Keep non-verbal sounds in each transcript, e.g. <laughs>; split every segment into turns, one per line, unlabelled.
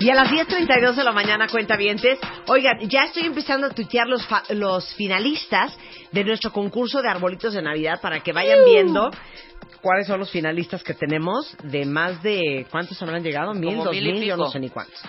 Y a las 10.32 de la mañana, cuenta vientes. Oigan, ya estoy empezando a tuitear los, fa- los finalistas de nuestro concurso de arbolitos de Navidad para que vayan viendo cuáles son los finalistas que tenemos de más de... ¿Cuántos habrán llegado? ¿Mil?
Como
¿Dos
mil
mil? Yo no sé ni cuántos.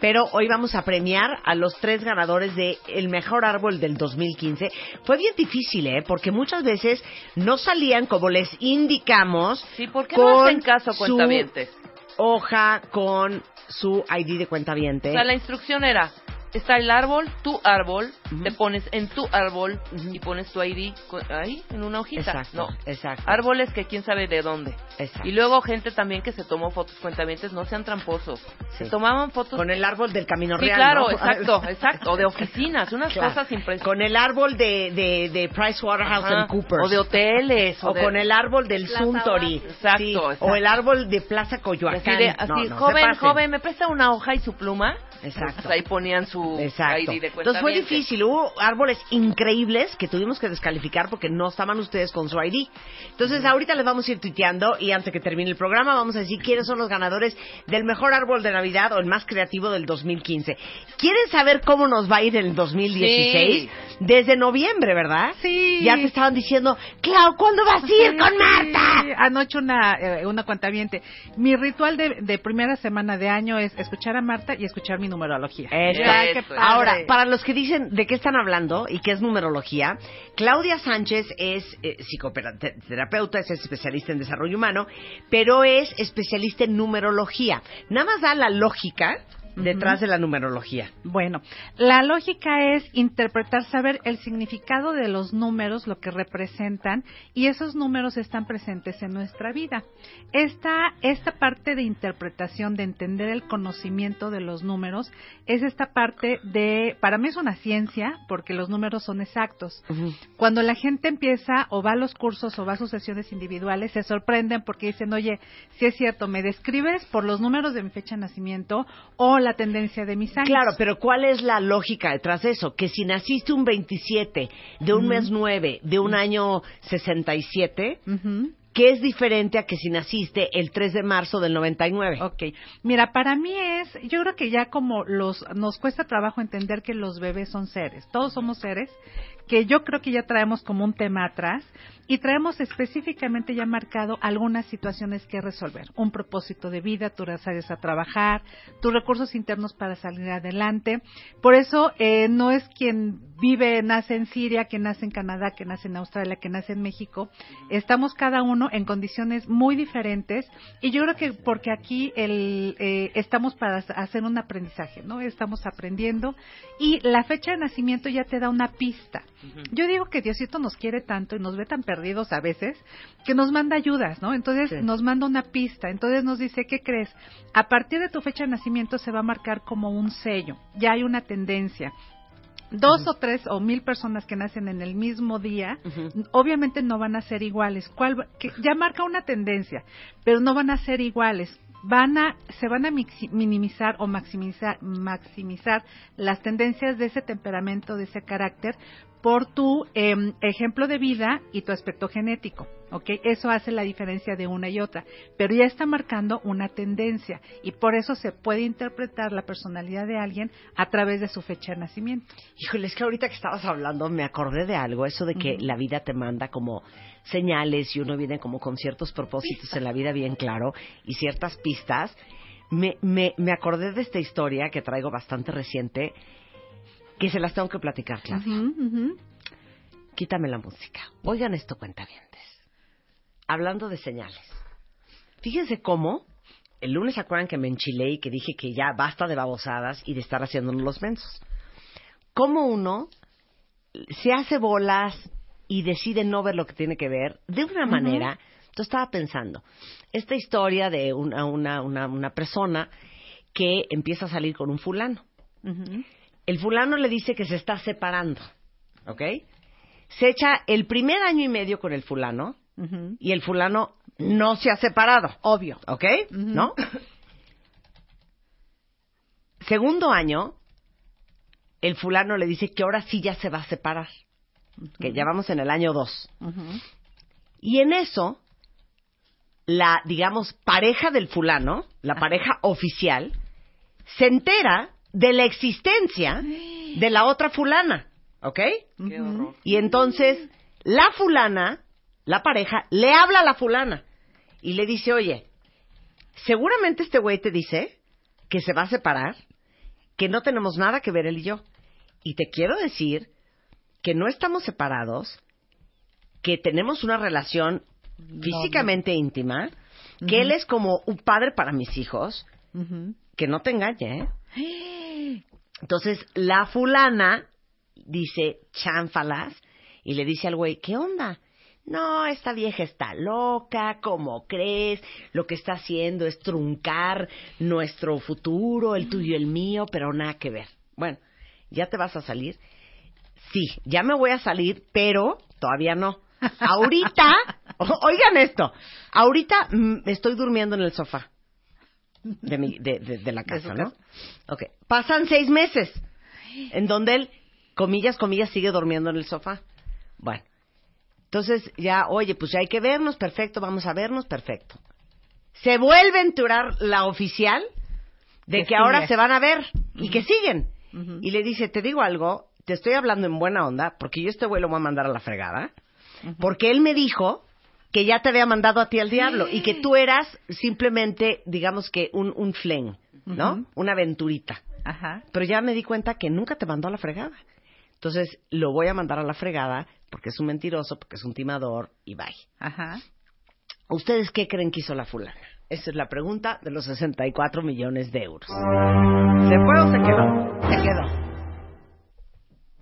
Pero hoy vamos a premiar a los tres ganadores de El Mejor Árbol del 2015. Fue bien difícil, ¿eh? Porque muchas veces no salían como les indicamos
Sí, ¿por qué no hacen caso, cuentavientes?
hoja con su ID de cuentaviente.
O sea, la instrucción era, está el árbol, tu árbol, te pones en tu árbol y pones tu ID ahí, en una hojita.
Exacto,
No,
exacto.
árboles que quién sabe de dónde.
Exacto.
Y luego gente también que se tomó fotos cuentavientes, no sean tramposos.
Sí.
Se tomaban fotos...
Con el árbol del camino
Sí,
real.
claro,
¿no?
exacto, <laughs> exacto. O de oficinas, unas
Claro.
cosas impresionantes.
Con el árbol de, de, de PricewaterhouseCoopers.
O de hoteles.
O
de-
con el árbol del
Plaza
Suntory.
Exacto,
Sí,
exacto.
O el árbol de Plaza
Así
Coyoacán.
de, así,
No, no,
joven, joven, ¿me presta una hoja y su pluma?
Exacto.
Pues ahí ponían su
Exacto.
ID de
Entonces fue difícil. Hubo árboles increíbles que tuvimos que descalificar porque no estaban ustedes con su ID. Entonces ahorita les vamos a ir tuiteando y antes que termine el programa vamos a decir quiénes son los ganadores del mejor árbol de Navidad o el más creativo del 2015. ¿Quieren saber cómo nos va a ir en el 2016?
Sí.
Desde noviembre, ¿verdad?
Sí.
Ya te estaban diciendo, Clau, ¿cuándo vas a ir con Marta?
Sí, Anoche una, eh, una cuentaviente. Mi ritual de, de primera semana de año es escuchar a Marta y escuchar mi numerología.
Eso.
Padre.
Ahora, para los que dicen de qué están hablando y qué es numerología, Claudia Sánchez es eh, psicoterapeuta, es especialista en desarrollo humano, pero es especialista en numerología. Nada más da la lógica detrás de la numerología.
Bueno, la lógica es interpretar, saber el significado de los números, lo que representan, y esos números están presentes en nuestra vida. Esta, esta parte de interpretación, de entender el conocimiento de los números, es esta parte de, para mí es una ciencia, porque los números son exactos. Cuando la gente empieza o va a los cursos o va a sus sesiones individuales, se sorprenden porque dicen, oye, si es cierto, me describes por los números de mi fecha de nacimiento o la tendencia de mis años.
Claro, pero ¿cuál es la lógica detrás de eso? Que si naciste un 27, de un mes 9, de un año 67,
Ujú.
¿qué es diferente a que si naciste el 3 de marzo del 99?
Ok, mira, para mí es, yo creo que ya como los, nos cuesta trabajo entender que los bebés son seres, todos somos seres, que yo creo que ya traemos como un tema atrás y traemos específicamente ya marcado algunas situaciones que resolver, un propósito de vida, tú sales a trabajar, tus recursos internos para salir adelante, por eso eh, no es quien vive, nace en Siria, que nace en Canadá, que nace en Australia, que nace en México, estamos cada uno en condiciones muy diferentes y yo creo que porque aquí el, eh, estamos para hacer un aprendizaje, ¿no? Estamos aprendiendo y la fecha de nacimiento ya te da una pista. Yo digo que Diosito nos quiere tanto y nos ve tan perdidos a veces que nos manda ayudas, ¿no? Entonces
Sí.
nos manda una pista, entonces nos dice, ¿qué crees? A partir de tu fecha de nacimiento se va a marcar como un sello, ya hay una tendencia dos o tres o mil personas que nacen en el mismo día, obviamente no van a ser iguales. ¿Cuál va- que ya marca una tendencia, pero no van a ser iguales. van a, se van a minimizar o maximizar, maximizar las tendencias de ese temperamento, de ese carácter, por tu em, ejemplo de vida y tu aspecto genético. ¿ok? Eso hace la diferencia de una y otra, pero ya está marcando una tendencia y por eso se puede interpretar la personalidad de alguien a través de su fecha de nacimiento.
Híjole, es que ahorita que estabas hablando me acordé de algo, eso de que la vida te manda como señales y uno viene como con ciertos propósitos en la vida bien claro y ciertas pistas. Me, me, me acordé de esta historia que traigo bastante reciente que se las tengo que platicar, Claudia. Quítame la música. Oigan esto, cuentavientes. Hablando de señales. Fíjense cómo el lunes se acuerdan que me enchilé y que dije que ya basta de babosadas y de estar haciéndonos los mensos. Cómo uno se hace bolas y decide no ver lo que tiene que ver de una manera. Entonces estaba pensando, esta historia de una, una, una, una persona que empieza a salir con un fulano.
Ujú.
El fulano le dice que se está separando, ¿ok? Se echa el primer año y medio con el fulano y el fulano no se ha separado,
Obvio.
¿ok? ¿No? Segundo año, el fulano le dice que ahora sí ya se va a separar, que ya vamos en el año dos. Y en eso, la, digamos, pareja del fulano, la pareja oficial, se entera de la existencia de la otra fulana, ¿ok?
Qué horror.
Y entonces, la fulana, la pareja, le habla a la fulana y le dice, oye, seguramente este güey te dice que se va a separar, que no tenemos nada que ver él y yo. Y te quiero decir que no estamos separados, que tenemos una relación físicamente íntima, que él es como un padre para mis hijos, que no te engañe, ¿eh? Entonces, la fulana dice chanfalas y le dice al güey, ¿qué onda? No, esta vieja está loca, ¿cómo crees? Lo que está haciendo es truncar nuestro futuro, el tuyo y el mío, pero nada que ver. Bueno, ¿ya te vas a salir? Sí, ya me voy a salir, pero todavía no. Ahorita, <laughs> oigan esto, ahorita mm, estoy durmiendo en el sofá de, mi, de, de- de la casa, ¿no?
casa.
Ok, pasan seis meses en donde él, comillas, comillas, sigue durmiendo en el sofá. Bueno, entonces ya, oye, pues ya hay que vernos, perfecto, vamos a vernos, perfecto. Se vuelve a enterar la oficial de que,
Que
ahora se van a ver y que siguen. Y le dice, te digo algo, te estoy hablando en buena onda, porque yo este güey lo voy a mandar a la fregada, porque él me dijo que ya te había mandado a ti al diablo y que tú eras simplemente, digamos que un, un flen, ¿no? Una aventurita.
Ajá.
Pero ya me di cuenta que nunca te mandó a la fregada. Entonces lo voy a mandar a la fregada porque es un mentiroso, porque es un timador y bye.
Ajá.
¿Ustedes qué creen que hizo la fulana? Esa es la pregunta de los 64 millones de euros. ¿Se fue o se quedó? Se quedó.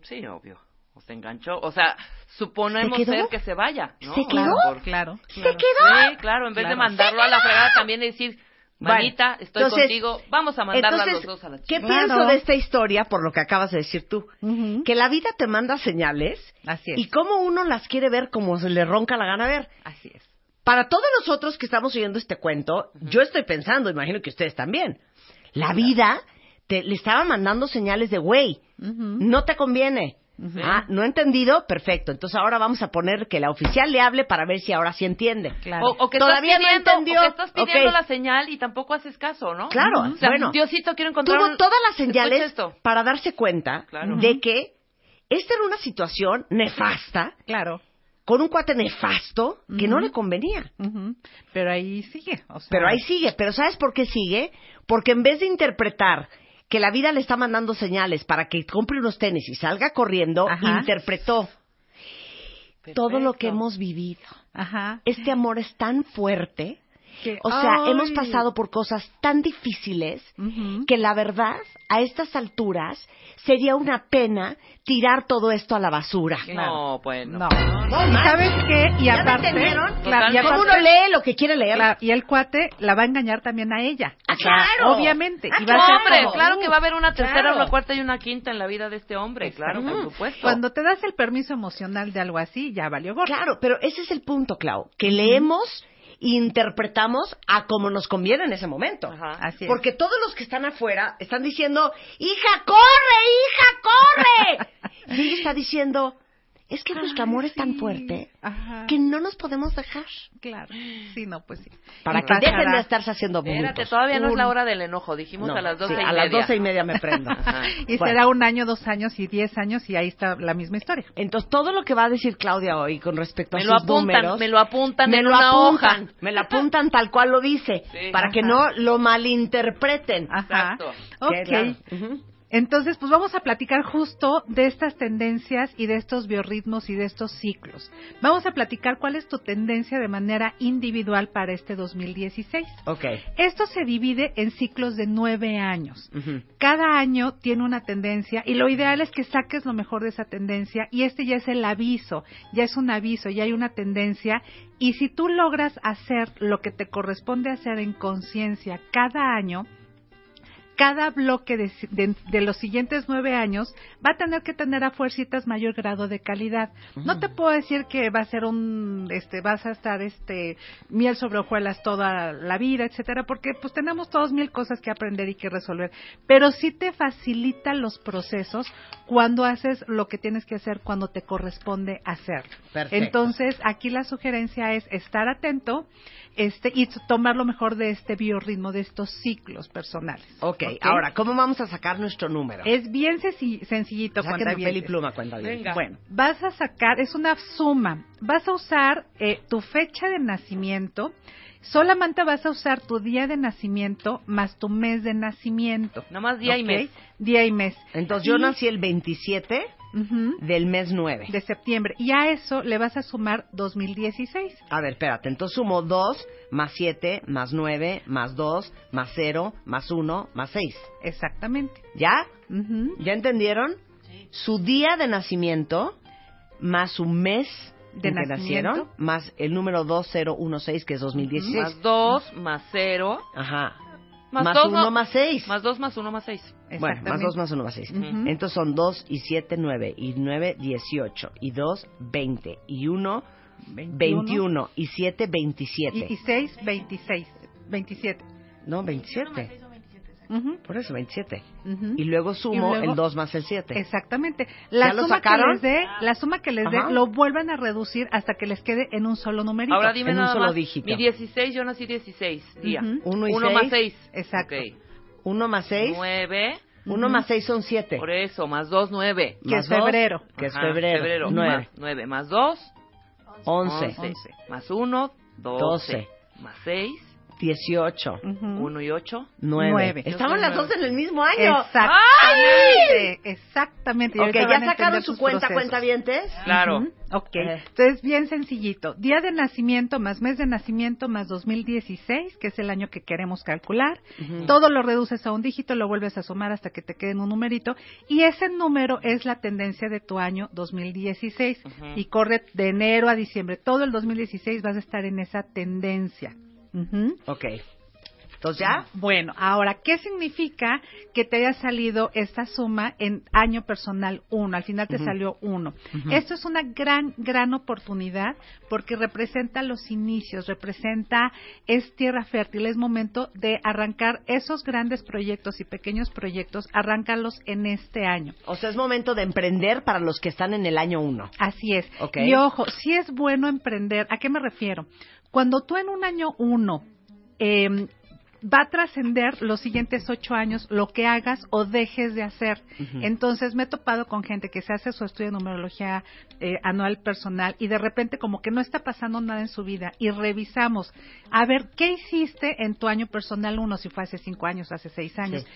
Sí, obvio. O se enganchó. O sea, suponemos
¿Se quedó?
ser que se vaya. ¿no?
¿Se quedó?
por-
Claro.
¿Se
claro.
quedó?
Sí, claro. En vez de
Claro.
mandarlo a la fregada, también decir, manita, estoy
entonces-
contigo, vamos a mandarla
Entonces,
los dos a la
¿qué
chica.
Claro.
pienso de esta historia por lo que acabas de decir tú? Que la vida te manda señales
Así es.
y cómo uno las quiere ver como se le ronca la gana ver.
Así es.
Para todos nosotros que estamos oyendo este cuento, yo estoy pensando, imagino que ustedes también, la vida te, le estaba mandando señales de, güey, no te conviene. Ah, ¿no he entendido? Perfecto. Entonces ahora vamos a poner que la oficial le hable para ver si ahora sí entiende.
Claro.
O, o que
Todavía no entendió.
o que estás pidiendo la señal y tampoco haces caso, ¿no?
Claro,
O sea,
bueno.
Diosito, quiero encontrar
Tuvo
un-
todas las señales
esto.
para darse cuenta
Claro.
de que esta era una situación nefasta,
Claro.
con un cuate nefasto que no le convenía.
Pero ahí sigue. O sea,
Pero ahí sigue. Pero ¿sabes por qué sigue? Porque en vez de interpretar que la vida le está mandando señales para que compre unos tenis y salga corriendo,
Ajá.
interpretó todo lo que hemos vivido.
Ajá.
Este amor es tan fuerte.
Que-
O sea,
Ay.
hemos pasado por cosas tan difíciles
Ujú.
que la verdad, a estas alturas, sería una pena tirar todo esto a la basura.
No, bueno.
No.
No,
¿Y
más.
¿Sabes qué? Y
¿Ya
aparte,
entendieron?
claro, y aparte-
uno lee lo que quiere leer.
claro, y el cuate la va a engañar también a ella.
Ah, claro.
Obviamente.
Ah,
y va a ser como-
claro que va a haber una tercera,
Claro.
una cuarta y una quinta en la vida de este hombre, claro, por supuesto.
Cuando te das el permiso emocional de algo así, ya valió gordo.
Claro, pero ese es el punto, Clau, que leemos e interpretamos a como nos conviene en ese momento.
Ajá.
Así es.
Porque todos los que están afuera están diciendo, hija, corre, hija, corre. <laughs> y ella está diciendo, es que nuestro amor es tan fuerte
Ajá.
que no nos podemos dejar.
Claro. Sí, no, pues sí.
Para
Y
que dejen
pasará.
de estarse haciendo
Espérate,
bultos.
todavía no es la hora del enojo. Dijimos
No,
a las doce
sí,
y
a
media.
las doce y media me prendo. <laughs>
Ajá.
Y
Bueno.
será un año, dos años y diez años y ahí está la misma historia.
Entonces, todo lo que va a decir Claudia hoy con respecto a
Me
sus
lo apuntan,
números...
me lo apuntan
me
en
lo
una
apuntan,
hoja.
me lo apuntan tal cual lo dice,
Sí.
para que no lo malinterpreten.
Ajá.
Exacto.
Ok. Entonces, pues vamos a platicar justo de estas tendencias y de estos biorritmos y de estos ciclos. Vamos a platicar cuál es tu tendencia de manera individual para este 2016.
Ok.
Esto se divide en ciclos de nueve años. Cada año tiene una tendencia y lo ideal es que saques lo mejor de esa tendencia y este ya es el aviso, ya es un aviso, ya hay una tendencia y si tú logras hacer lo que te corresponde hacer en conciencia cada año, cada bloque de, de- de los siguientes nueve años va a tener que tener a fuercitas mayor grado de calidad. No te puedo decir que va a ser un, este, vas a estar, este, miel sobre hojuelas toda la vida, etcétera, porque pues tenemos todos mil cosas que aprender y que resolver. Pero sí te facilita los procesos cuando haces lo que tienes que hacer cuando te corresponde hacer.
Perfecto.
Entonces, aquí la sugerencia es estar atento, este, y tomar lo mejor de este biorritmo, de estos ciclos personales.
ok, ahora, ¿cómo vamos a sacar nuestro número?
Es bien senci- sencillito
Saquen
cuando
papel y pluma, cuenta
Venga.
Bueno, vas a sacar, es una suma. Vas a usar eh, tu fecha de nacimiento. Solamente vas a usar tu día de nacimiento más tu mes de nacimiento.
Nada más día y mes.
Día y mes.
Entonces, yo nací el 27
Ujú,
del mes 9.
de septiembre. Y a eso le vas a sumar 2016.
A ver, espérate, entonces sumo 2 más 7 más 9 más 2 más 0 más 1 más 6.
Exactamente.
¿Ya?
Ujú.
¿Ya entendieron? Su día de nacimiento más su mes
De nacimiento.
nacieron más el número 2016 que es 2016.
Más dos, más cero.
Ajá.
Más,
Más
dos,
1
no-
más 6.
Más dos, más uno, más seis.
Bueno, más. 2 más 1 más 6.
Ujú.
Entonces son 2 y 7, 9 y 9, 18 y 2, 20 y 1, 21 y 7, 27.
Y, y 6, 26. 27.
No, 27.
Ujú,
Por eso, 27.
ujú.
Y luego sumo
Y luego-
el 2 más el 7.
Exactamente. La
¿Ya lo
suma
sacaron?
que les dé, la suma que les dé, lo vuelven a reducir hasta que les quede en un solo numerito.
Ahora dime
en un
nada
solo
más.
dígito.
Mi 16, yo nací 16 día.
Ujú.
Uno y
Uno
seis.
más 6.
Exacto.
1 más 6.
9.
1
Ujú.
más 6 son 7.
Por eso, más 2, 9.
Que es febrero.
Que es febrero. 9.
Más 9. Más 2,
11.
11. Más 1, 12.
12.
Más 6,
18.
Ujú.
1 y 8.
9.
Nueve.
Estaban
Yo
las dos en el mismo año.
Exactamente. Exactamente. Y
Ok, ¿ya sacaron su cuenta, cuenta vientes?
Claro.
Ok,
Eh.
entonces bien sencillito. Día de nacimiento más mes de nacimiento más 2016, que es el año que queremos calcular. Todo lo reduces a un dígito, lo vuelves a sumar hasta que te quede en un numerito. Y ese número es la tendencia de tu año 2016.
Ujú.
Y corre de enero a diciembre. Todo el 2016 vas a estar en esa tendencia. Ujú.
Ok. Entonces, ¿ya?
Bueno, ahora, ¿qué significa que te haya salido esta suma en año personal 1? Al final te salió 1.
Ujú.
Esto es una gran, gran oportunidad porque representa los inicios, representa, es tierra fértil, es momento de arrancar esos grandes proyectos y pequeños proyectos, arráncalos en este año.
O sea, es momento de emprender para los que están en el año 1.
Así es.
Ok.
Y ojo, si es bueno emprender, ¿a qué me refiero? Cuando tú en un año uno eh, va a trascender los siguientes ocho años lo que hagas o dejes de hacer. Entonces me he topado con gente que se hace su estudio de numerología eh, anual personal y de repente como que no está pasando nada en su vida y revisamos a ver qué hiciste en tu año personal uno, si fue hace cinco años, hace seis años.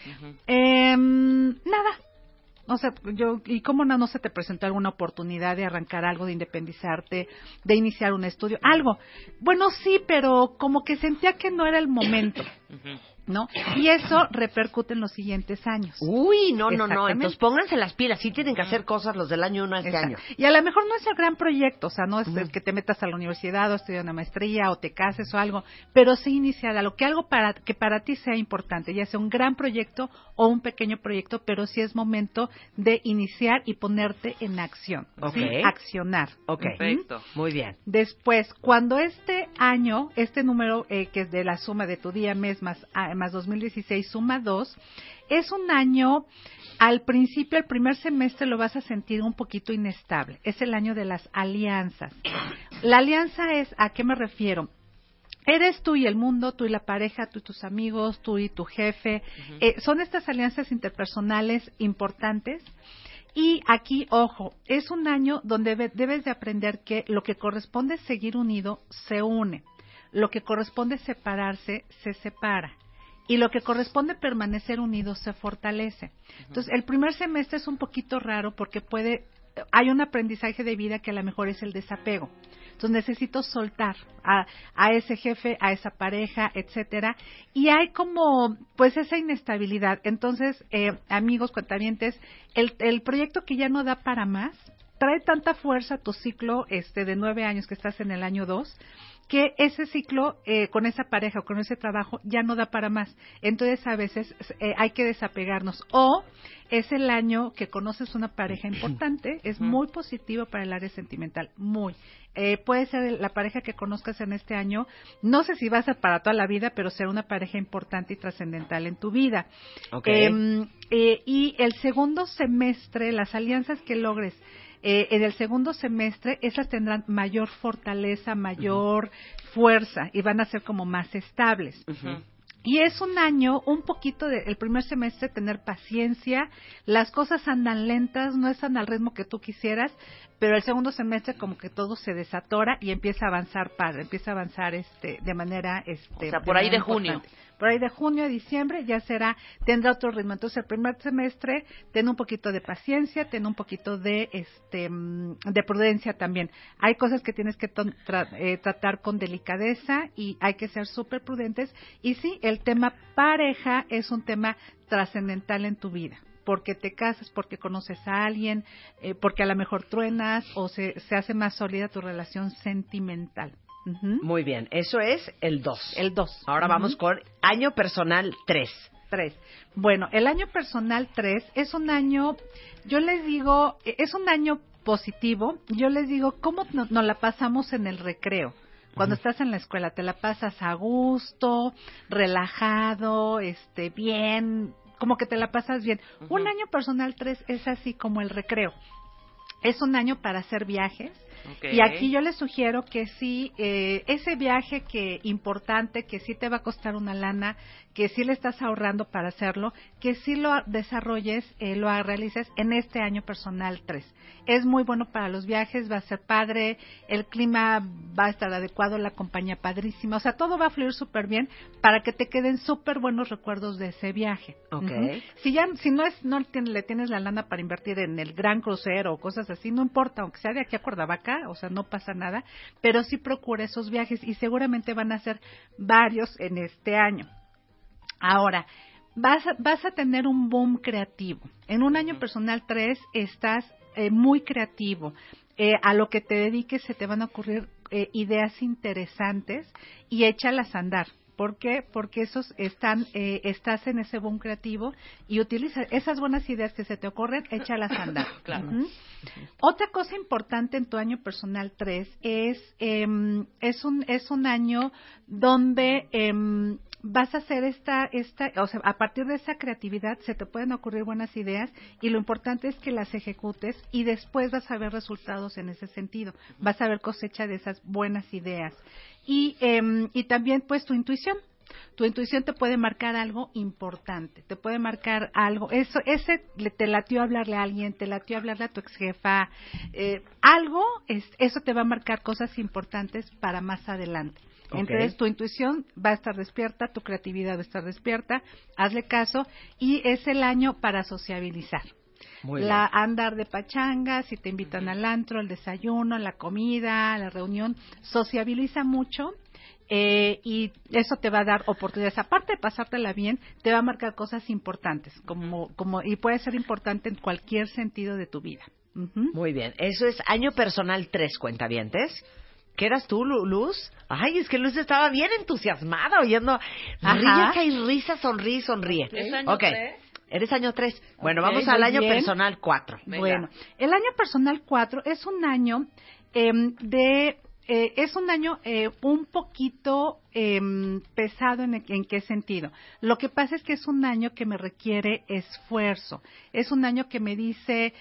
Em, nada. O sea, yo, ¿y cómo no, no se te presentó alguna oportunidad de arrancar algo, de independizarte, de iniciar un estudio? Algo. Bueno, sí, pero como que sentía que no era el momento. <coughs> ¿no? Y eso repercute en los siguientes años.
Uy, no, no, no. Entonces pónganse las pilas. Sí tienen que hacer cosas los del año 1 a este
Exacto.
año.
Y a lo mejor no es el gran proyecto, o sea, no es el que te metas a la universidad o estudiar una maestría o te cases o algo, pero sí iniciar algo, que algo para, que para ti sea importante, ya sea un gran proyecto o un pequeño proyecto, pero sí es momento de iniciar y ponerte en acción, ¿sí?
Ok.
accionar.
Ok.
Perfecto.
Muy bien.
Después, cuando este año, este número eh, que es de la suma de tu día, mes más, ah, más 2016, suma 2, es un año, al principio, el primer semestre lo vas a sentir un poquito inestable. Es el año de las alianzas. La alianza es, ¿a qué me refiero? Eres tú y el mundo, tú y la pareja, tú y tus amigos, tú y tu jefe. Eh, son estas alianzas interpersonales importantes. Y aquí, ojo, es un año donde debes de aprender que lo que corresponde seguir unido se une. Lo que corresponde separarse se separa. Y lo que corresponde permanecer unido se fortalece. Entonces, el primer semestre es un poquito raro porque puede, hay un aprendizaje de vida que a lo mejor es el desapego. Entonces necesito soltar a, a ese jefe, a esa pareja, etcétera. Y hay como, pues, esa inestabilidad. Entonces, eh, amigos, cuentavientes, el, el proyecto que ya no da para más, trae tanta fuerza tu ciclo este de nueve años que estás en el año dos que ese ciclo eh, con esa pareja o con ese trabajo ya no da para más. Entonces a veces eh, hay que desapegarnos. O es el año que conoces una pareja <clears throat> importante, es muy positivo para el área sentimental, muy. Eh, puede ser la pareja que conozcas en este año, no sé si va a ser para toda la vida, pero será una pareja importante y trascendental en tu vida. Em, y el segundo semestre, las alianzas que logres eh, en el segundo semestre esas tendrán mayor fortaleza, mayor fuerza y van a ser como más estables. Y es un año, un poquito de, el primer semestre, tener paciencia, las cosas andan lentas, no están al ritmo que tú quisieras, pero el segundo semestre como que todo se desatora y empieza a avanzar padre, empieza a avanzar este de manera este
o sea, por ahí de junio
por ahí de junio a diciembre ya será, tendrá otro ritmo. Entonces el primer semestre ten un poquito de paciencia, ten un poquito de, este, mm, de prudencia también. Hay cosas que tienes que eh, tratar con delicadeza y hay que ser súper prudentes. Y sí, el tema pareja es un tema trascendental en tu vida porque te casas, porque conoces a alguien, eh, porque a lo mejor truenas o se, se hace más sólida tu relación sentimental.
Muy bien, eso es el 2.
El 2.
Ahora vamos con año personal 3.
3. Bueno, el año personal 3 es un año, yo les digo, es un año positivo. Yo les digo, ¿cómo nos, la pasamos en el recreo? Cuando estás en la escuela, te la pasas a gusto, relajado, este, bien, como que te la pasas bien. Un año personal 3 es así como el recreo. Es un año para hacer viajes, y aquí yo les sugiero que sí, eh, ese viaje que importante, que sí te va a costar una lana, que sí le estás ahorrando para hacerlo, que sí lo desarrolles, eh, lo realices en este año personal 3. Es muy bueno para los viajes, va a ser padre, el clima va a estar adecuado, la compañía padrísima, o sea, todo va a fluir súper bien para que te queden súper buenos recuerdos de ese viaje.
Okay.
Si ya, si no es, no le tienes la lana para invertir en el gran crucero o cosas así, no importa, aunque sea de aquí a Cuernavaca, o sea, no pasa nada, pero sí procura esos viajes y seguramente van a ser varios en este año. Ahora, vas a, vas a tener un boom creativo. En un año personal 3 estás eh, muy creativo. Eh, a lo que te dediques se te van a ocurrir eh, ideas interesantes y échalas a andar. ¿Por qué? Porque esos están, estás en ese boom creativo y utiliza esas buenas ideas que se te ocurren, échalas a andar. <laughs>
claro.
Otra cosa importante en tu año personal 3 es, em, es, un, es un año donde em, vas a hacer esta, esta, o sea, a partir de esa creatividad se te pueden ocurrir buenas ideas y lo importante es que las ejecutes y después vas a ver resultados en ese sentido, vas a ver cosecha de esas buenas ideas. Y, eh, y también pues tu intuición, tu intuición te puede marcar algo importante, te puede marcar algo, eso, ese te latió hablarle a alguien, te latió hablarle a tu ex jefa, eh, algo, es, eso te va a marcar cosas importantes para más adelante. Entonces tu intuición va a estar despierta, tu creatividad va a estar despierta, hazle caso y es el año para sociabilizar. La andar de pachanga, si te invitan al antro, al desayuno, la comida, la reunión, sociabiliza mucho eh, y eso te va a dar oportunidades. Aparte de pasártela bien, te va a marcar cosas importantes, como, como, y puede ser importante en cualquier sentido de tu vida.
Muy bien, eso es año personal tres cuentavientes. ¿Qué eras tú, Luz? Ay, es que Luz estaba bien entusiasmada oyendo. Ríe y risa, sonríe, sonríe.
¿Es año
Eres año 3. Bueno, vamos al año personal 4.
Bueno, el año personal 4 es un año em, de eh, es un año eh, un poquito em, pesado en, en qué sentido. Lo que pasa es que es un año que me requiere esfuerzo. Es un año que me dice,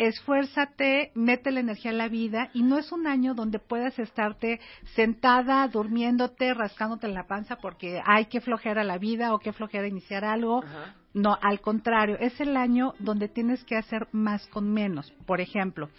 esfuérzate, mete la energía a la vida y no es un año donde puedas estarte sentada, durmiéndote, rascándote en la panza porque hay que flojera la vida o que flojera iniciar algo.
Ajá.
No, al contrario, es el año donde tienes que hacer más con menos. Por ejemplo,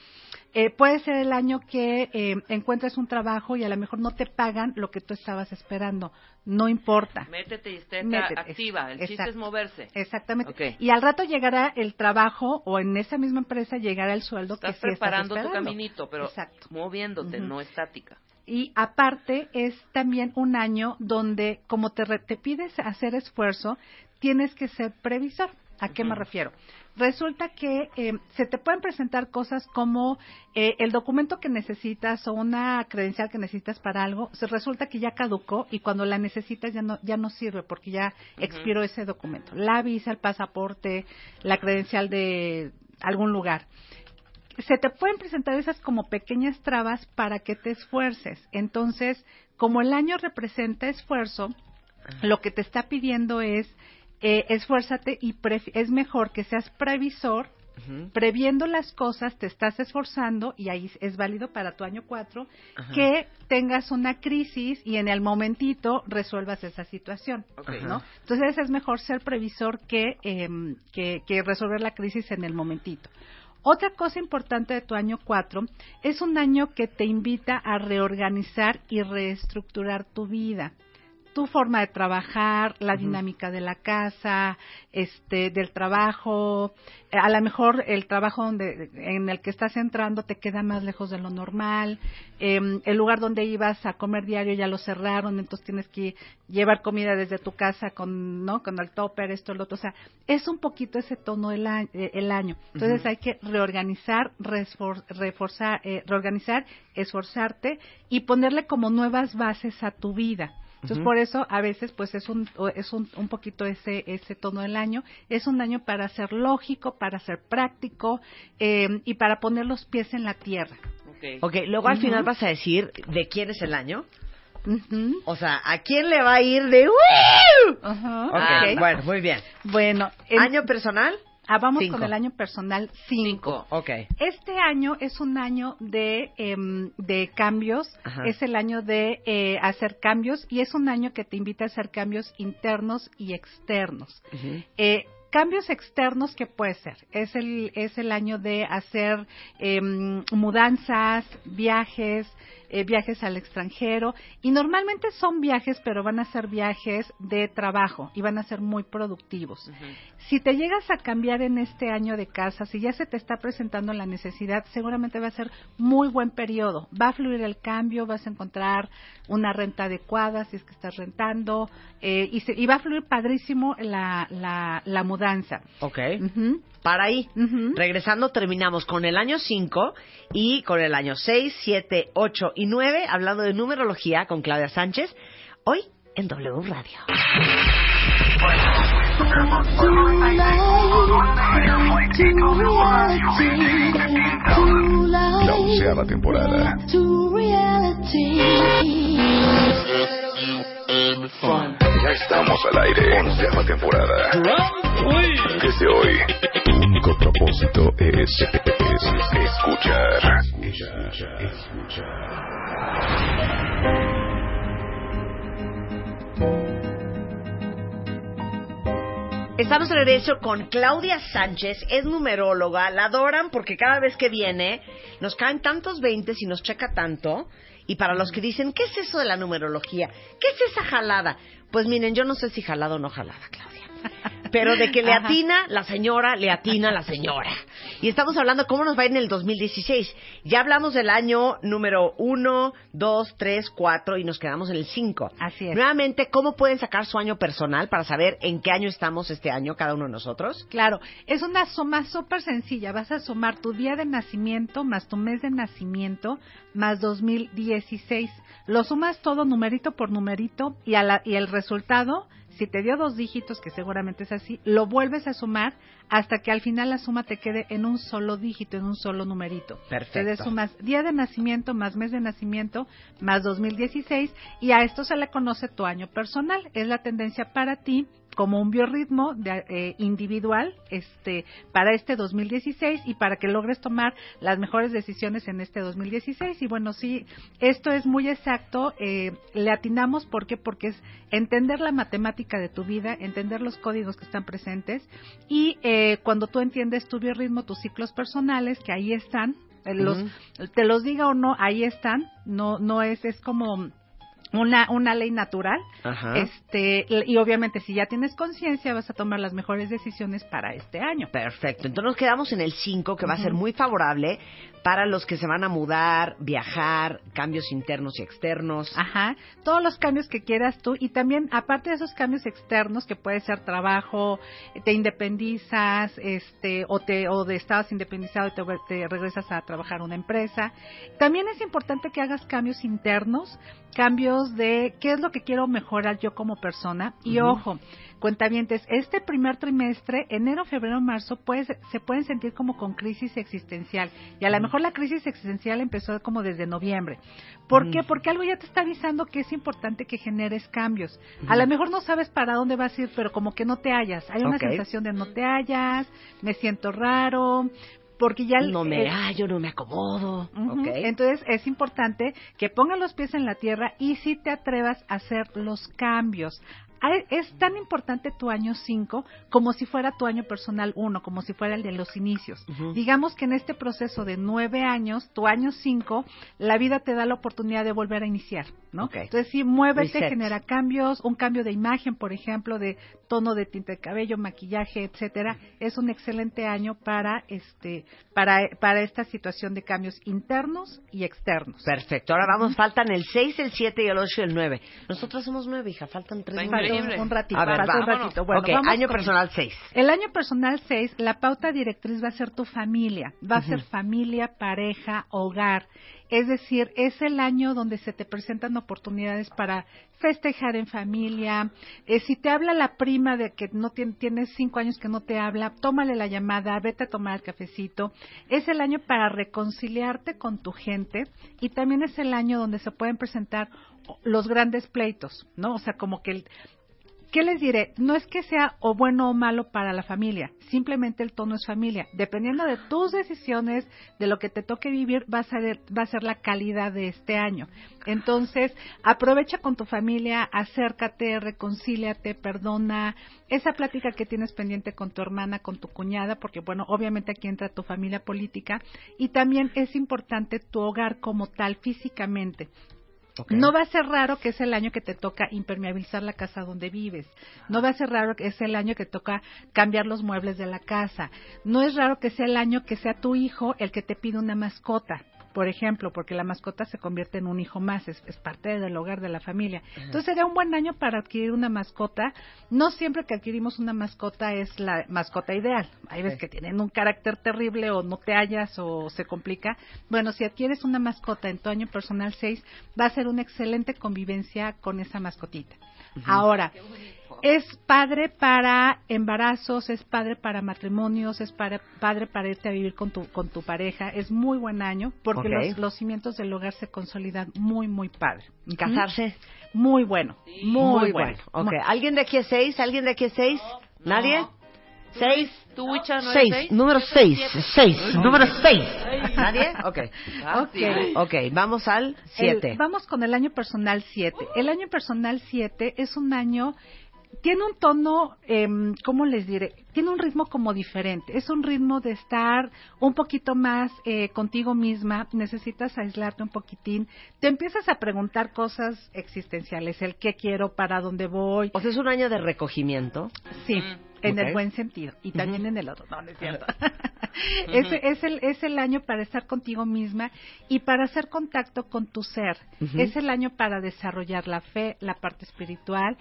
eh, puede ser el año que eh, encuentres un trabajo y a lo mejor no te pagan lo que tú estabas esperando. No importa.
Métete y esté activa. El chiste es moverse.
Exactamente. Y al rato llegará el trabajo o en esa misma empresa llegará el sueldo
Estás
que sí
preparando
estás
tu
esperando.
caminito, pero
Exacto.
moviéndote, no estática.
Y aparte es también un año donde como te, re- te pides hacer esfuerzo, tienes que ser previsor. ¿A qué me refiero? Resulta que eh, se te pueden presentar cosas como eh, el documento que necesitas o una credencial que necesitas para algo, se resulta que ya caducó y cuando la necesitas ya no ya no sirve porque ya expiró ese documento. La visa, el pasaporte, la credencial de algún lugar se te pueden presentar esas como pequeñas trabas para que te esfuerces. Entonces, como el año representa esfuerzo, lo que te está pidiendo es eh, esfuérzate y es mejor que seas previsor, previendo las cosas, te estás esforzando y ahí es válido para tu año 4
Ajá.
que tengas una crisis y en el momentito resuelvas esa situación. Entonces es mejor ser previsor que, em, que, que resolver la crisis en el momentito. Otra cosa importante de tu año 4 es un año que te invita a reorganizar y reestructurar tu vida tu forma de trabajar, la dinámica de la casa, este, del trabajo, eh, a lo mejor el trabajo donde, en el que estás entrando te queda más lejos de lo normal, em, el lugar donde ibas a comer diario ya lo cerraron, entonces tienes que llevar comida desde tu casa con, ¿no? Con el topper, esto, lo otro, o sea, es un poquito ese tono el, a- eh, el año. Entonces hay que reorganizar, resfor- reforzar, eh, reorganizar, esforzarte y ponerle como nuevas bases a tu vida. Entonces, por eso a veces pues es un es un, un poquito ese ese tono del año. Es un año para ser lógico, para ser práctico eh, y para poner los pies en la tierra.
Ok.
Ok, luego al final vas a decir de quién es el año.
Ujú.
O sea, ¿a quién le va a ir de... ¡Woo!
Ajá,
Ok,
ok.
bueno, muy bien.
Bueno, en-
¿Año personal?
Ah, vamos
cinco.
con el año personal 5.
Cinco.
Ok.
Este año es un año de, em, de cambios,
Ajá.
es el año de eh, hacer cambios y es un año que te invita a hacer cambios internos y externos. Eh, cambios externos que puede ser es el es el año de hacer em, mudanzas viajes eh, viajes al extranjero y normalmente son viajes pero van a ser viajes de trabajo y van a ser muy productivos si te llegas a cambiar en este año de casa, si ya se te está presentando la necesidad, seguramente va a ser muy buen periodo. Va a fluir el cambio, vas a encontrar una renta adecuada si es que estás rentando eh, y, se- y va a fluir padrísimo la, la, la mudanza.
Ok.
Ujú,
Para ahí.
ujú.
Regresando, terminamos con el año 5 y con el año 6, 7, 8 y 9, hablando de numerología con Claudia Sánchez, hoy en W Radio.
La onceava temporada. Ya estamos al aire. Onceava temporada. Desde hoy, tu único propósito es, es escuchar.
Estamos de regreso con Claudia Sánchez, es numeróloga, la adoran porque cada vez que viene nos caen tantos veintes y nos checa tanto. Y para los que dicen, ¿qué es eso de la numerología? ¿Qué es esa jalada? Pues miren, yo no sé si jalada o no jalada, Claudia. Pero de que le
Ajá.
atina la señora, le atina la señora. Y estamos hablando cómo nos va a ir en el 2016. Ya hablamos del año número 1, 2, 3, 4 y nos quedamos en el 5.
Así es.
Nuevamente, ¿cómo pueden sacar su año personal para saber en qué año estamos este año cada uno de nosotros?
Claro, es una suma súper sencilla. Vas a sumar tu día de nacimiento más tu mes de nacimiento más 2016. Lo sumas todo numerito por numerito y, a la- y el resultado si te dio dos dígitos, que seguramente es así, lo vuelves a sumar hasta que al final la suma te quede en un solo dígito, en un solo numerito.
Perfecto.
Te sumas día de nacimiento más mes de nacimiento más 2016 y a esto se le conoce tu año personal. Es la tendencia para ti como un biorritmo de, eh, individual este para este 2016 y para que logres tomar las mejores decisiones en este 2016 y bueno sí esto es muy exacto eh, le atinamos porque porque es entender la matemática de tu vida entender los códigos que están presentes y eh, cuando tú entiendes tu biorritmo tus ciclos personales que ahí están eh, los te los diga o no ahí están no no es es como una, una ley natural.
Ajá.
Este, y obviamente si ya tienes conciencia vas a tomar las mejores decisiones para este año.
Perfecto. Entonces nos quedamos en el 5, que va a ser muy favorable para los que se van a mudar, viajar, cambios internos y externos.
Ajá, todos los cambios que quieras tú y también aparte de esos cambios externos que puede ser trabajo, te independizas, este o te o de estabas independizado y te, te regresas a trabajar una empresa. También es importante que hagas cambios internos, cambios de qué es lo que quiero mejorar yo como persona y
Ujú.
ojo, cuentavientes, este primer trimestre, enero, febrero, marzo, pues, se pueden sentir como con crisis existencial. Y a lo mejor la crisis existencial empezó como desde noviembre. ¿Por
Mm.
qué? Porque algo ya te está avisando que es importante que generes cambios. A lo mejor no sabes para dónde vas a ir, pero como que no te hallas. Hay una sensación de no te hallas, me siento raro, porque ya...
No me
eh,
hallo, no me acomodo.
Entonces es importante que pongas los pies en la tierra y si te atrevas a hacer los cambios. Es tan importante tu año 5 como si fuera tu año personal 1, como si fuera el de los inicios.
Ujú.
Digamos que en este proceso de nueve años, tu año 5, la vida te da la oportunidad de volver a iniciar, ¿no?
Ok.
Entonces sí, muévete,
Reset.
genera cambios, un cambio de imagen, por ejemplo, de tono de tinta de cabello, maquillaje, etcétera. Es un excelente año para este para para esta situación de cambios internos y externos.
Perfecto. Ahora vamos, faltan el 6, el 7 y el 8 y el 9. Nosotros somos 9, hija, faltan 3
Está
Falta un- ratito,
A ver,
falta un
va.
ratito. Bueno,
ok,
vamos
año
con-
personal 6.
El año personal 6, la pauta directriz va a ser tu familia, va a ser familia, pareja, hogar. Es decir, es el año donde se te presentan oportunidades para festejar en familia. Eh, si te habla la prima de que no tien- tienes cinco años que no te habla, tómale la llamada, vete a tomar el cafecito. Es el año para reconciliarte con tu gente y también es el año donde se pueden presentar los grandes pleitos, ¿no? O sea, como que el, ¿Qué les diré? No es que sea o bueno o malo para la familia, simplemente el tono es familia. Dependiendo de tus decisiones, de lo que te toque vivir, va a ser, va a ser la calidad de este año. Entonces, aprovecha con tu familia, acércate, reconcíliate, perdona. Esa plática que tienes pendiente con tu hermana, con tu cuñada, porque bueno, obviamente aquí entra tu familia política. Y también es importante tu hogar como tal, físicamente. No va a ser raro que es el año que te toca impermeabilizar la casa donde vives. No va a ser raro que es el año que toca cambiar los muebles de la casa. No es raro que sea el año que sea tu hijo el que te pide una mascota. Por ejemplo, porque la mascota se convierte en un hijo más, es, es parte del hogar de la familia. Entonces sería un buen año para adquirir una mascota. No siempre que adquirimos una mascota es la mascota ideal. Hay veces que tienen un carácter terrible o no te hallas o se complica. Bueno, si adquieres una mascota en tu año personal 6, va a ser una excelente convivencia con esa mascotita. Ahora, es padre para embarazos, es padre para matrimonios, es para- padre para irte a vivir con tu, con tu pareja. Es muy buen año porque los, los cimientos del hogar se consolidan muy, muy padre.
¿Casarse?
Muy bueno, muy, bueno.
Ok,
Muy-
¿alguien de aquí es 6? ¿Alguien de aquí es 6? ¿Nadie? ¿Seis?
¿Tú, Wicha, no
Seis,
seis?
número 6, 6, número 6. ¿Nadie? Ok.
Sí.
Ok.
Ok, vamos al 7.
El- vamos con el año personal 7. El año personal 7 es un año, tiene un tono, em, ¿cómo les diré? Tiene un ritmo como diferente. Es un ritmo de estar un poquito más eh, contigo misma. Necesitas aislarte un poquitín. Te empiezas a preguntar cosas existenciales. El qué quiero, para dónde voy.
O sea, es un año de recogimiento.
Sí, en
Ok.
el buen sentido y también en el otro. No, no es cierto. <laughs> es, es, el, es el año para estar contigo misma y para hacer contacto con tu ser. Es el año para desarrollar la fe, la parte espiritual,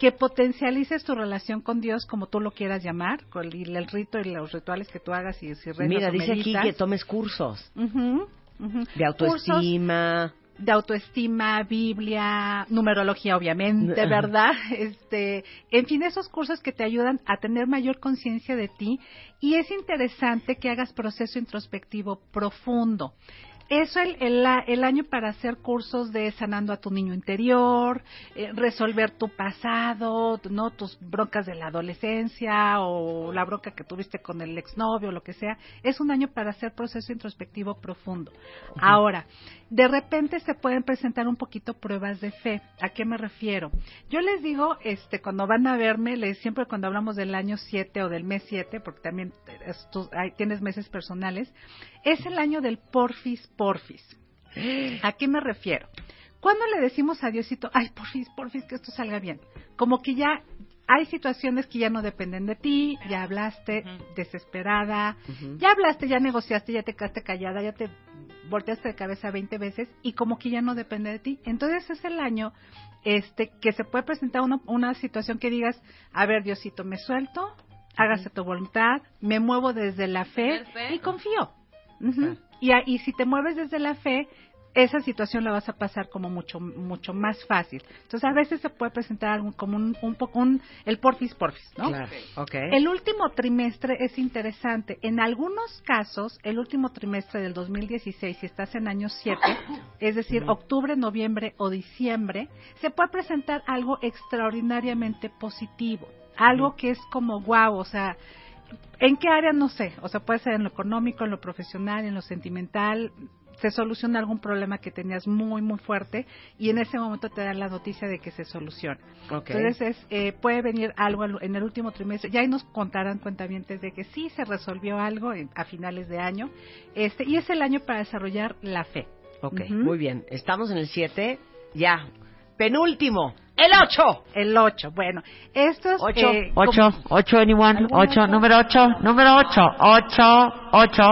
que potencialices tu relación con Dios como tú lo quieras llamar, con el, el rito y los rituales que tú hagas y si
Mira, dice aquí
meditas.
que tomes cursos de autoestima.
de autoestima, Biblia, numerología, obviamente, <laughs> ¿verdad? Este, en fin, esos cursos que te ayudan a tener mayor conciencia de ti y es interesante que hagas proceso introspectivo profundo eso el, el, el, año para hacer cursos de sanando a tu niño interior, eh, resolver tu pasado, no tus broncas de la adolescencia o la bronca que tuviste con el exnovio, lo que sea. Es un año para hacer proceso introspectivo profundo. Ahora, de repente se pueden presentar un poquito pruebas de fe. ¿A qué me refiero? Yo les digo, este, cuando van a verme, les, siempre cuando hablamos del año 7 o del mes 7, porque también tienes meses personales, es el año del porfis porfis. ¿A qué me refiero? Cuando le decimos a Diosito, ay, porfis, porfis, que esto salga bien, como que ya hay situaciones que ya no dependen de ti, ya hablaste desesperada, ya hablaste, ya negociaste, ya te quedaste callada, ya te volteaste de cabeza 20 veces y como que ya no depende de ti. Entonces es el año este que se puede presentar una, una situación que digas, a ver, Diosito, me suelto, hágase tu voluntad, me muevo desde la fe y confío. Y, y si te mueves desde la fe, esa situación la vas a pasar como mucho mucho más fácil. Entonces a veces se puede presentar como un, un poco un el porfis porfis, ¿no?
Claro. Okay.
El último trimestre es interesante. En algunos casos, el último trimestre del 2016, si estás en año 7, <coughs> es decir, octubre, noviembre o diciembre, se puede presentar algo extraordinariamente positivo, algo que es como wow, o sea, ¿En qué área? No sé. O sea, puede ser en lo económico, en lo profesional, en lo sentimental. Se soluciona algún problema que tenías muy, muy fuerte y en ese momento te dan la noticia de que se soluciona. Entonces, eh, puede venir algo en el último trimestre. Ya ahí nos contarán cuentavientes de que sí se resolvió algo a finales de año. Este, y es el año para desarrollar la fe.
Ok, muy bien. Estamos en el 7. Ya. Penúltimo. El 8.
El 8. Bueno, estos...
8.
Eh,
8. 8, anyone. 8. Número 8. Número 8. 8. 8.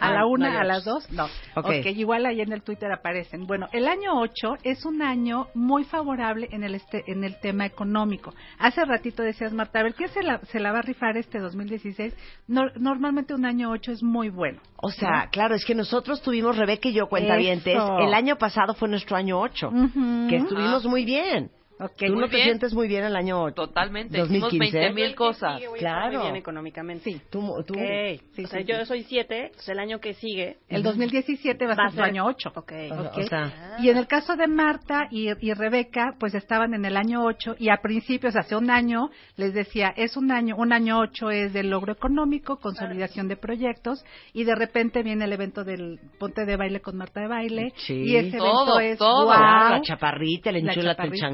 A la
Ah,
una,
no
a las dos, no.
Ok.
ok, igual ahí en el Twitter aparecen. Bueno, el año 8 es un año muy favorable en el este, en el tema económico. Hace ratito decías, Marta, a ver, ¿quién se la, se la va a rifar este 2016? No- normalmente un año 8 es muy bueno.
O sea, claro, es que nosotros tuvimos, Rebeca y yo, cuentavientes,
Eso.
el año pasado fue nuestro año 8,
Ujú.
que estuvimos muy bien.
Ok,
¿Tú no te
bien.
sientes muy bien el año 8?
Totalmente.
2015.
Hicimos 20 mil cosas.
Sigue, voy a
Claro.
estar muy bien económicamente.
Sí.
Tú, tú,
Ok.
Sí,
o sea,
sí,
yo soy 7, entonces el año que sigue
El 2017 va a
va a
ser su
ser
año 8.
Ok.
o,
Ok.
o sea,
Y en el caso de Marta y, y Rebeca, pues estaban en el año 8 y a principios, hace un año, les decía, es un año, un año 8 es del logro económico, consolidación de proyectos y de repente viene el evento del Ponte de Baile con Marta de Baile
Sí.
y ese
Todo,
evento es
todo.
claro, la chaparrita, el
la
enchúlate el
chaparrita.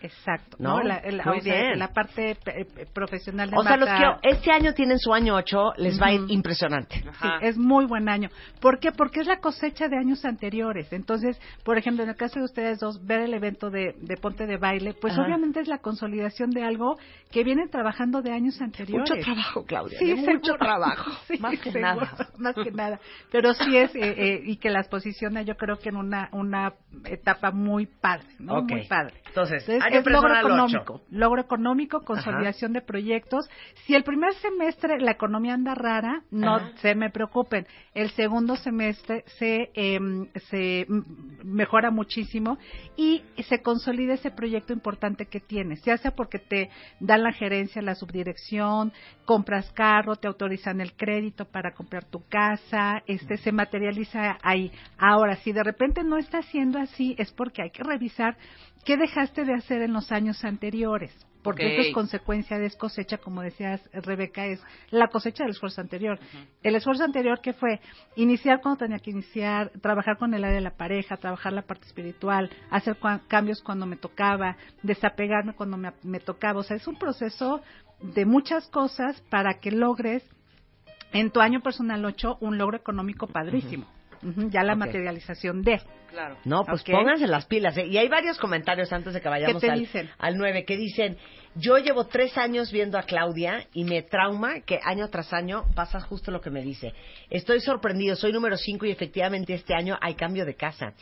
Exacto,
¿No?
¿no? La, la-
Muy
o sea,
bien.
la parte eh, eh, profesional de
O sea, los que este año tienen su año 8, les va a ir impresionante.
Sí, es muy buen año. ¿Por qué? Porque es la cosecha de años anteriores. Entonces, por ejemplo, en el caso de ustedes dos, ver el evento de, de Ponte de Baile, pues
Ajá.
obviamente es la consolidación de algo que vienen trabajando de años anteriores.
Mucho trabajo, Claudia.
Sí,
de mucho <laughs>
seguro.
trabajo. <laughs>
Sí,
Más que
seguro,
nada. <laughs>
Más que nada. Pero sí es, eh, eh, y que las posiciona yo creo que en una, una etapa muy padre, ¿no?
Ok.
Muy padre.
Entonces,
Entonces, es logro económico, logro económico, consolidación de proyectos. Si el primer semestre la economía anda rara, no
Ajá.
se me preocupen. El segundo semestre se, em, se mejora muchísimo y se consolida ese proyecto importante que tienes, ya sea porque te dan la gerencia, la subdirección, compras carro, te autorizan el crédito para comprar tu casa, este se materializa ahí. Ahora, si de repente no está siendo así, es porque hay que revisar qué dejaste de hacer en los años anteriores. Porque esto es consecuencia de cosecha, como decías, Rebeca, es la cosecha del esfuerzo anterior. El esfuerzo anterior que fue iniciar cuando tenía que iniciar, trabajar con el área de la pareja, trabajar la parte espiritual, hacer cambios cuando me tocaba, desapegarme cuando me, me tocaba. O sea, es un proceso de muchas cosas para que logres en tu año personal 8 un logro económico padrísimo. Ujú, ya la
Ok.
materialización de.
Claro.
No, pues
Ok.
pónganse las pilas. ¿eh? Y hay varios comentarios antes de que vayamos
¿Qué te
al,
dicen?
al 9 que dicen,
Yo llevo tres años viendo a Claudia y me trauma que año tras año pasa justo lo que me dice. Estoy sorprendido, soy número cinco y efectivamente este año hay cambio de casa.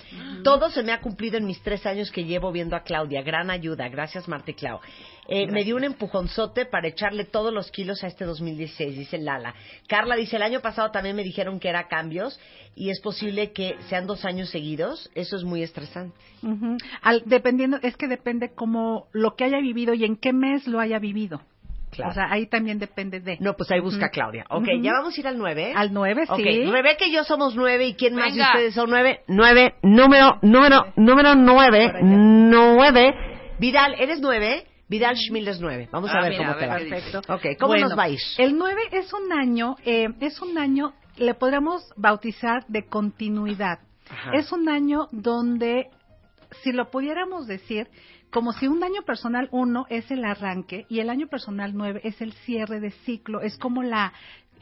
Todo se me ha cumplido en mis tres años que llevo viendo a Claudia. Gran ayuda. Gracias, Marta y Clau. Eh, me dio un empujonzote para echarle todos los kilos a este 2016, dice Lala. Carla dice, el año pasado también me dijeron que era cambios y es posible que sean dos años seguidos. Eso es muy estresante.
Al- dependiendo, es que depende como lo que haya vivido y en qué mes lo haya vivido.
Claro.
O sea, ahí también depende de.
No, pues ahí busca
Ujú.
Claudia. Ok,
Ujú.
ya vamos a ir al nueve.
Al 9,
Ok,
sí.
Rebeca y yo somos nueve y quién más de
Venga.
ustedes son nueve. Nueve, número, número, número nueve, nueve. Vidal, ¿eres nueve? Vidal Schmil es nueve. Vamos a
Ah,
ver
mira,
cómo
a
te
ver
va.
qué dice.
Perfecto.
Ok, ¿cómo
Bueno,
nos va a ir?
El 9 es un año, eh, es un año, le podríamos bautizar de continuidad.
Ajá.
Es un año donde, si lo pudiéramos decir, como si un año personal 1 es el arranque y el año personal 9 es el cierre de ciclo, es como la,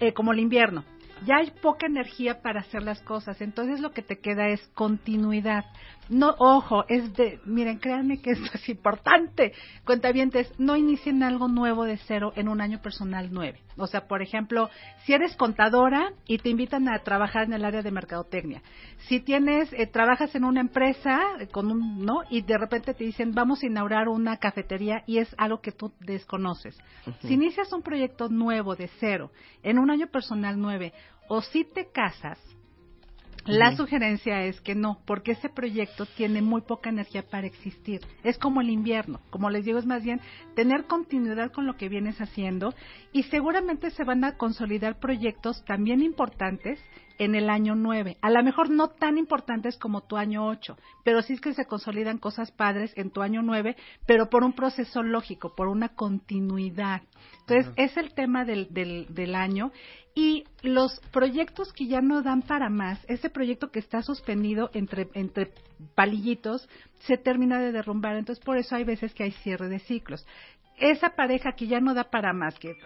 eh, como el invierno. Ya hay poca energía para hacer las cosas, entonces lo que te queda es continuidad. No, ojo, es de, miren, créanme que esto es importante. Cuentavientes, no inicien algo nuevo de cero en un año personal 9. O sea, por ejemplo, si eres contadora y te invitan a trabajar en el área de mercadotecnia, si tienes, eh, trabajas en una empresa con un, ¿no? Y de repente te dicen, vamos a inaugurar una cafetería y es algo que tú desconoces. Si inicias un proyecto nuevo de cero en un año personal 9 o si te casas, la sugerencia es que no, porque ese proyecto tiene muy poca energía para existir. Es como el invierno. Como les digo, es más bien tener continuidad con lo que vienes haciendo y seguramente se van a consolidar proyectos también importantes en el año 9. A lo mejor no tan importantes como tu año 8, pero sí es que se consolidan cosas padres en tu año 9, pero por un proceso lógico, por una continuidad. Entonces, es el tema del, del, del año y los proyectos que ya no dan para más, ese proyecto que está suspendido entre, entre palillitos, se termina de derrumbar. Entonces, por eso hay veces que hay cierre de ciclos. Esa pareja que ya no da para más, que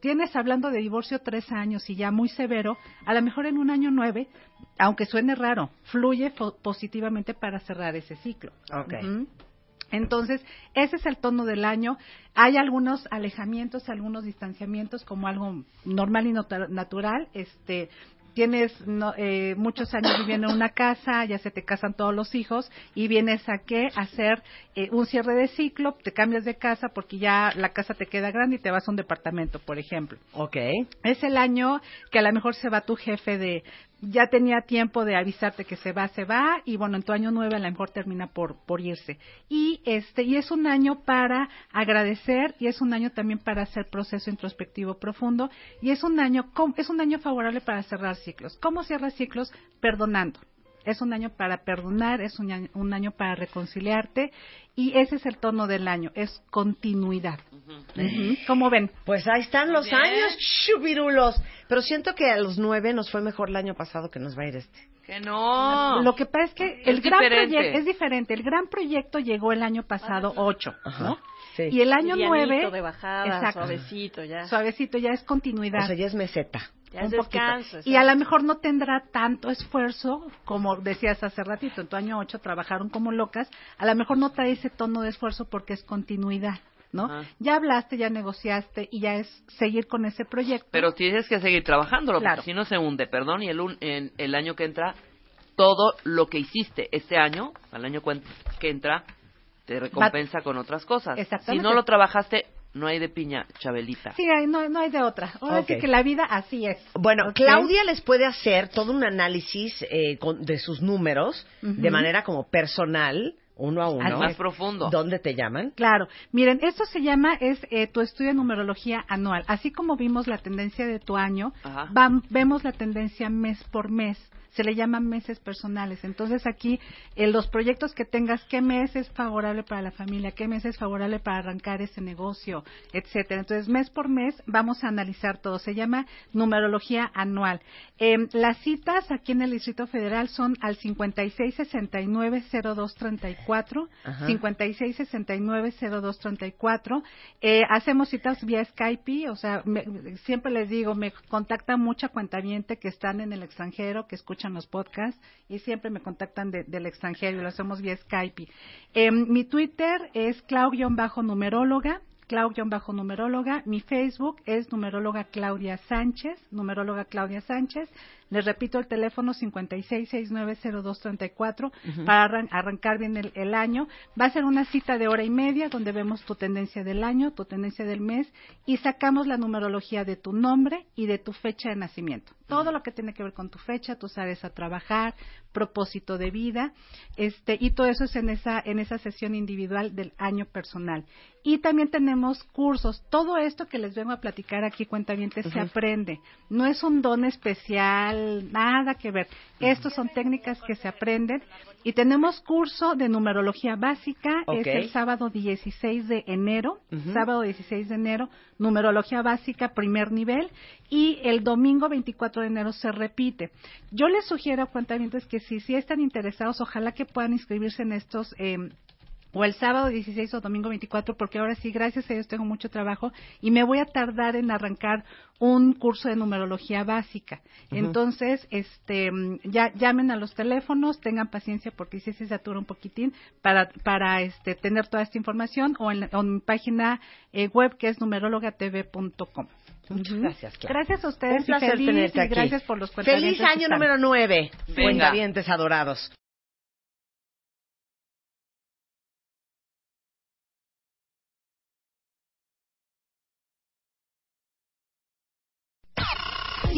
tienes hablando de divorcio tres años y ya muy severo, a lo mejor en un año nueve, aunque suene raro, fluye positivamente para cerrar ese ciclo.
Ok.
Ujú. Entonces, ese es el tono del año. Hay algunos alejamientos, algunos distanciamientos como algo normal y natural. Este, tienes no, eh, muchos años viviendo en una casa, ya se te casan todos los hijos y vienes a qué? A hacer eh, un cierre de ciclo, te cambias de casa porque ya la casa te queda grande y te vas a un departamento, por ejemplo
Ok.
es el año que a lo mejor se va tu jefe de ya tenía tiempo de avisarte que se va, se va y bueno, en tu año nueve a lo mejor termina por por irse. Y este y es un año para agradecer y es un año también para hacer proceso introspectivo profundo y es un año es un año favorable para cerrar ciclos. ¿Cómo cierras ciclos? Perdonando. Es un año para perdonar, es un año, un año para reconciliarte y ese es el tono del año, es continuidad. Ujú. ¿Cómo ven?
Pues ahí están los
bien.
años, chubirulos. Pero siento que a los nueve nos fue mejor el año pasado que nos va a ir este.
Que no.
Lo que pasa es que el
Es
gran proyecto es diferente. El gran proyecto llegó el año pasado 8,
Ajá.
¿no?
Sí.
Y el año
Livianito
9
de bajada,
exacto,
suavecito ya.
suavecito ya es continuidad.
O sea, ya es meseta.
Ya
poquito. Y a lo mejor no tendrá tanto esfuerzo, como decías hace ratito, en tu año 8 trabajaron como locas, a lo mejor no trae ese tono de esfuerzo porque es continuidad, ¿no? Ya hablaste, ya negociaste y ya es seguir con ese proyecto.
Pero tienes que seguir trabajándolo,
Claro.
porque si no se hunde, perdón, y el, un- en el año que entra, todo lo que hiciste este año, al año que entra, te recompensa con otras cosas. Si no lo trabajaste, no hay de piña, Chabelita.
Sí, hay- no, no hay de otra. Ahora
Ok.
sí que la vida así es.
Bueno. Claudia les puede hacer todo un análisis eh, con- de sus números de manera como personal, uno a uno.
Más profundo.
¿Dónde te llaman?
Claro, miren, esto se llama, es eh, tu estudio de numerología anual. Así como vimos la tendencia de tu año, vemos la tendencia mes por mes. Se le llama meses personales. Entonces aquí, en los proyectos que tengas, qué mes es favorable para la familia, qué mes es favorable para arrancar ese negocio, etcétera. Entonces, mes por mes vamos a analizar todo. Se llama numerología anual. Em, las citas aquí en el Distrito Federal son al 5669-0234,
Ajá.
5669-0234. Eh, hacemos citas vía Skype, o sea, me- siempre les digo, me contacta mucha cuentaviente que están en el extranjero, que escuchan los podcasts, y siempre me contactan de- del extranjero y lo hacemos vía Skype. Eh, mi Twitter es clau-numeróloga. Clau-numeróloga. Mi Facebook es numeróloga Claudia Sánchez, numeróloga Claudia Sánchez. Les repito el teléfono 56690234 para arran- arrancar bien el, el año. Va a ser una cita de hora y media donde vemos tu tendencia del año, tu tendencia del mes y sacamos la numerología de tu nombre y de tu fecha de nacimiento. Todo lo que tiene que ver con tu fecha, tus áreas a trabajar, propósito de vida, este y todo eso es en esa en esa sesión individual del año personal. Y también tenemos cursos. Todo esto que les vengo a platicar aquí, cuentavientes, se aprende. No es un don especial, nada que ver. Estos son técnicas que se aprenden. Y tenemos curso de numerología básica. Es el sábado 16 de enero. Sábado 16 de enero, numerología básica, primer nivel. Y el domingo 24 de enero se repite. Yo les sugiero, cuentavientes, que si, si están interesados, ojalá que puedan inscribirse en estos. eh, o el sábado 16 o domingo 24, porque ahora sí, gracias a Dios, tengo mucho trabajo y me voy a tardar en arrancar un curso de numerología básica. Entonces, este, ya llamen a los teléfonos, tengan paciencia porque sí se satura un poquitín para, para este, tener toda esta información o en, la- o en mi página eh, web que es numerologatv.com.
Muchas gracias.
Gracias a ustedes
Un placer
y feliz,
tenerte
y
aquí.
gracias por los
Feliz año número 9,
Venga.
cuentavientes adorados.